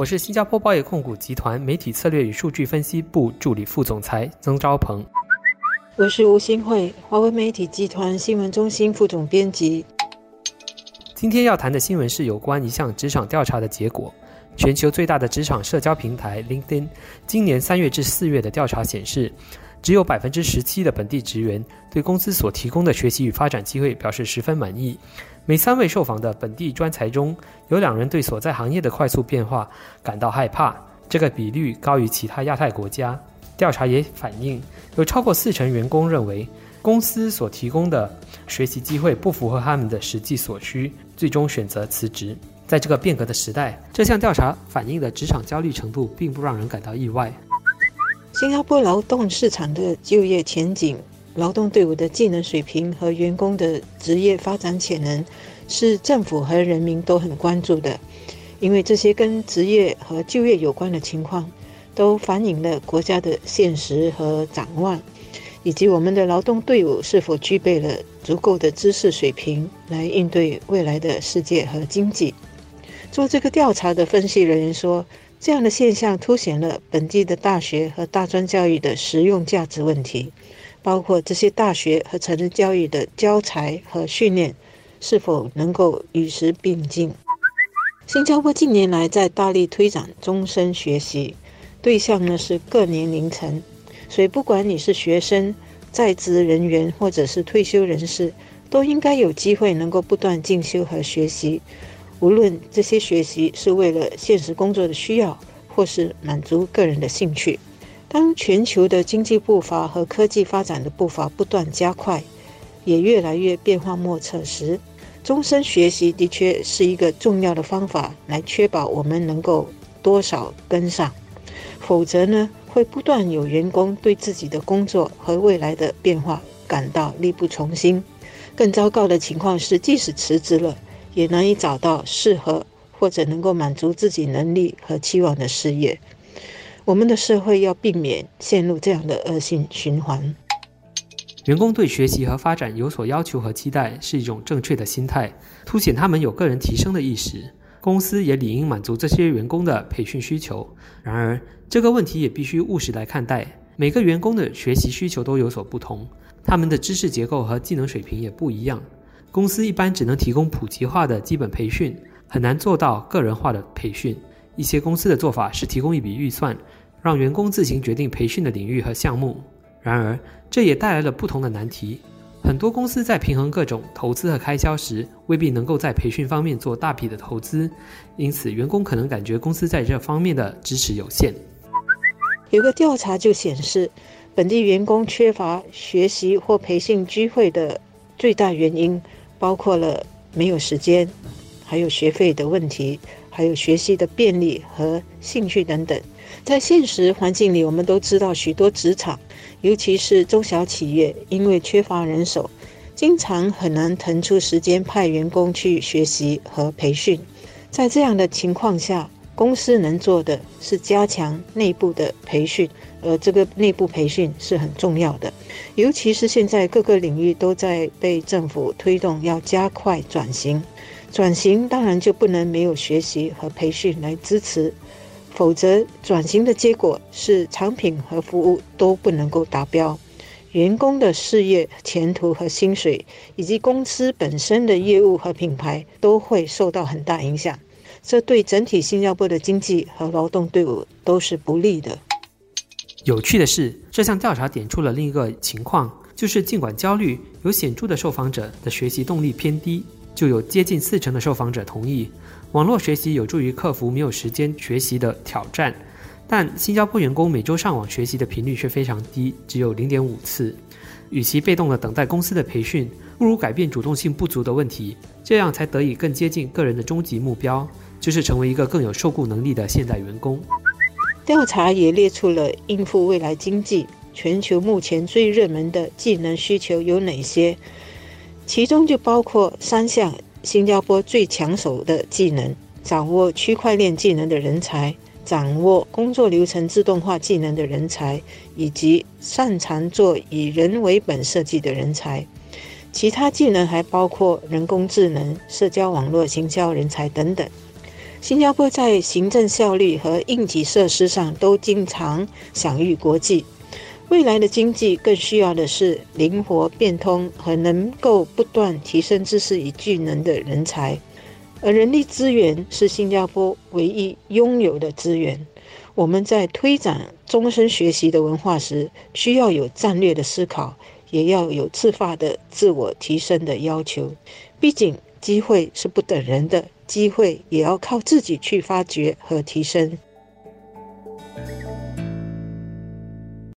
我是新加坡报业控股集团媒体策略与数据分析部助理副总裁曾昭鹏。我是吴新慧，华为媒体集团新闻中心副总编辑。今天要谈的新闻是有关一项职场调查的结果。全球最大的职场社交平台 LinkedIn 今年三月至四月的调查显示，只有百分之十七的本地职员对公司所提供的学习与发展机会表示十分满意。每三位受访的本地专才中有两人对所在行业的快速变化感到害怕，这个比率高于其他亚太国家。调查也反映，有超过四成员工认为公司所提供的学习机会不符合他们的实际所需，最终选择辞职。在这个变革的时代，这项调查反映的职场焦虑程度并不让人感到意外。新加坡劳动市场的就业前景。劳动队伍的技能水平和员工的职业发展潜能，是政府和人民都很关注的。因为这些跟职业和就业有关的情况，都反映了国家的现实和展望，以及我们的劳动队伍是否具备了足够的知识水平来应对未来的世界和经济。做这个调查的分析人员说，这样的现象凸显了本地的大学和大专教育的实用价值问题。包括这些大学和成人教育的教材和训练是否能够与时并进？新加坡近年来在大力推展终身学习，对象呢是各年龄层，所以不管你是学生、在职人员或者是退休人士，都应该有机会能够不断进修和学习。无论这些学习是为了现实工作的需要，或是满足个人的兴趣。当全球的经济步伐和科技发展的步伐不断加快，也越来越变化莫测时，终身学习的确是一个重要的方法，来确保我们能够多少跟上。否则呢，会不断有员工对自己的工作和未来的变化感到力不从心。更糟糕的情况是，即使辞职了，也难以找到适合或者能够满足自己能力和期望的事业。我们的社会要避免陷入这样的恶性循环。员工对学习和发展有所要求和期待是一种正确的心态，凸显他们有个人提升的意识。公司也理应满足这些员工的培训需求。然而，这个问题也必须务实来看待。每个员工的学习需求都有所不同，他们的知识结构和技能水平也不一样。公司一般只能提供普及化的基本培训，很难做到个人化的培训。一些公司的做法是提供一笔预算。让员工自行决定培训的领域和项目。然而，这也带来了不同的难题。很多公司在平衡各种投资和开销时，未必能够在培训方面做大笔的投资，因此员工可能感觉公司在这方面的支持有限。有个调查就显示，本地员工缺乏学习或培训机会的最大原因，包括了没有时间，还有学费的问题，还有学习的便利和兴趣等等。在现实环境里，我们都知道许多职场，尤其是中小企业，因为缺乏人手，经常很难腾出时间派员工去学习和培训。在这样的情况下，公司能做的是加强内部的培训，而这个内部培训是很重要的。尤其是现在各个领域都在被政府推动要加快转型，转型当然就不能没有学习和培训来支持。否则，转型的结果是产品和服务都不能够达标，员工的事业前途和薪水，以及公司本身的业务和品牌都会受到很大影响。这对整体新加坡的经济和劳动队伍都是不利的。有趣的是，这项调查点出了另一个情况，就是尽管焦虑有显著的受访者的学习动力偏低，就有接近四成的受访者同意。网络学习有助于克服没有时间学习的挑战，但新加坡员工每周上网学习的频率却非常低，只有零点五次。与其被动的等待公司的培训，不如改变主动性不足的问题，这样才得以更接近个人的终极目标，就是成为一个更有受雇能力的现代员工。调查也列出了应付未来经济全球目前最热门的技能需求有哪些，其中就包括三项。新加坡最抢手的技能，掌握区块链技能的人才，掌握工作流程自动化技能的人才，以及擅长做以人为本设计的人才。其他技能还包括人工智能、社交网络、行销人才等等。新加坡在行政效率和应急设施上都经常享誉国际。未来的经济更需要的是灵活变通和能够不断提升知识与技能的人才，而人力资源是新加坡唯一拥有的资源。我们在推展终身学习的文化时，需要有战略的思考，也要有自发的自我提升的要求。毕竟，机会是不等人的。机会也要靠自己去发掘和提升。